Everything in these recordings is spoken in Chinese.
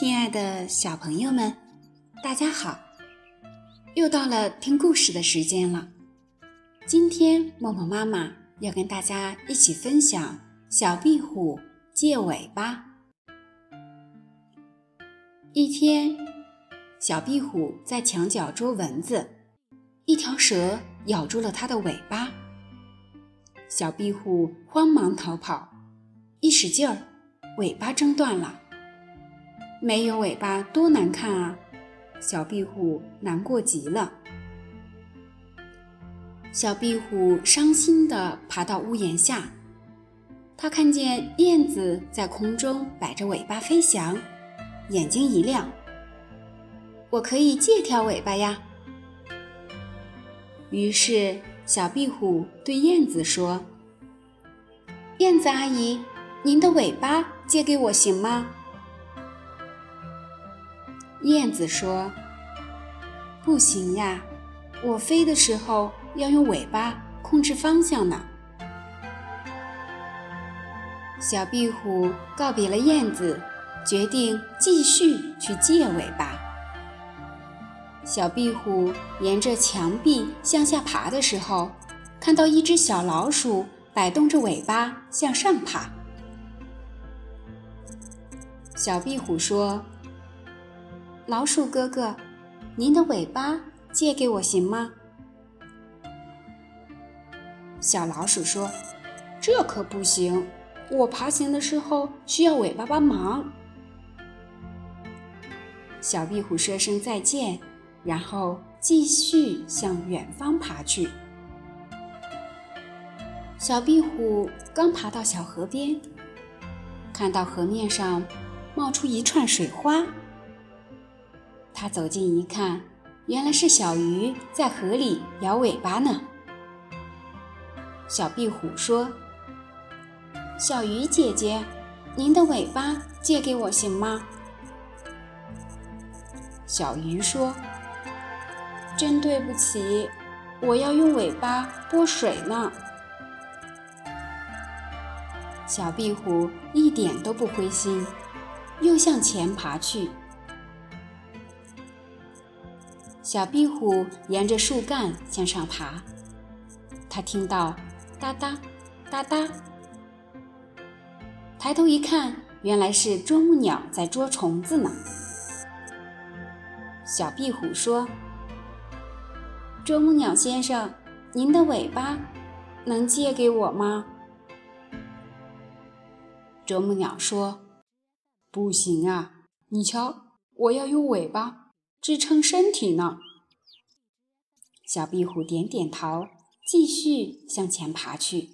亲爱的小朋友们，大家好！又到了听故事的时间了。今天默默妈妈要跟大家一起分享《小壁虎借尾巴》。一天，小壁虎在墙角捉蚊子，一条蛇咬住了它的尾巴。小壁虎慌忙逃跑，一使劲儿，尾巴挣断了。没有尾巴多难看啊！小壁虎难过极了。小壁虎伤心地爬到屋檐下，它看见燕子在空中摆着尾巴飞翔，眼睛一亮：“我可以借条尾巴呀！”于是小壁虎对燕子说：“燕子阿姨，您的尾巴借给我行吗？”燕子说：“不行呀，我飞的时候要用尾巴控制方向呢。”小壁虎告别了燕子，决定继续去借尾巴。小壁虎沿着墙壁向下爬的时候，看到一只小老鼠摆动着尾巴向上爬。小壁虎说。老鼠哥哥，您的尾巴借给我行吗？小老鼠说：“这可不行，我爬行的时候需要尾巴帮忙。”小壁虎说声再见，然后继续向远方爬去。小壁虎刚爬到小河边，看到河面上冒出一串水花。他走近一看，原来是小鱼在河里摇尾巴呢。小壁虎说：“小鱼姐姐，您的尾巴借给我行吗？”小鱼说：“真对不起，我要用尾巴拨水呢。”小壁虎一点都不灰心，又向前爬去。小壁虎沿着树干向上爬，它听到哒哒哒哒，抬头一看，原来是啄木鸟在捉虫子呢。小壁虎说：“啄木鸟先生，您的尾巴能借给我吗？”啄木鸟说：“不行啊，你瞧，我要用尾巴。”支撑身体呢。小壁虎点点头，继续向前爬去。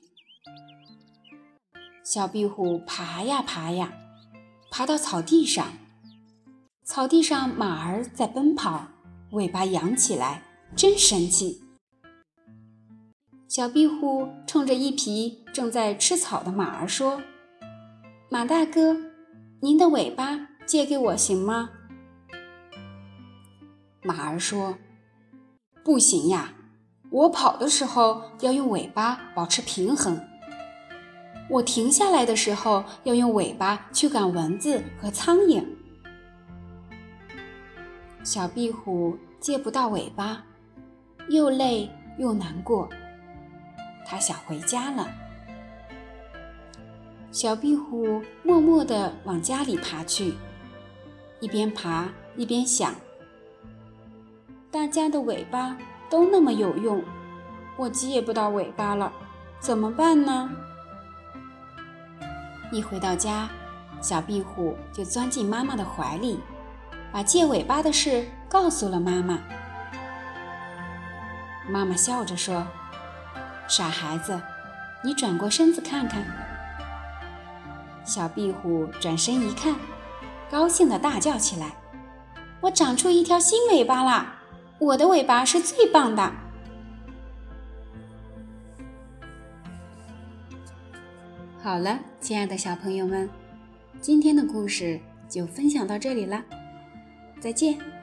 小壁虎爬呀爬呀，爬到草地上。草地上马儿在奔跑，尾巴扬起来，真神气。小壁虎冲着一匹正在吃草的马儿说：“马大哥，您的尾巴借给我行吗？”马儿说：“不行呀，我跑的时候要用尾巴保持平衡，我停下来的时候要用尾巴驱赶蚊子和苍蝇。”小壁虎借不到尾巴，又累又难过，它想回家了。小壁虎默默地往家里爬去，一边爬一边想。大家的尾巴都那么有用，我借不到尾巴了，怎么办呢？一回到家，小壁虎就钻进妈妈的怀里，把借尾巴的事告诉了妈妈。妈妈笑着说：“傻孩子，你转过身子看看。”小壁虎转身一看，高兴地大叫起来：“我长出一条新尾巴啦！”我的尾巴是最棒的。好了，亲爱的小朋友们，今天的故事就分享到这里了，再见。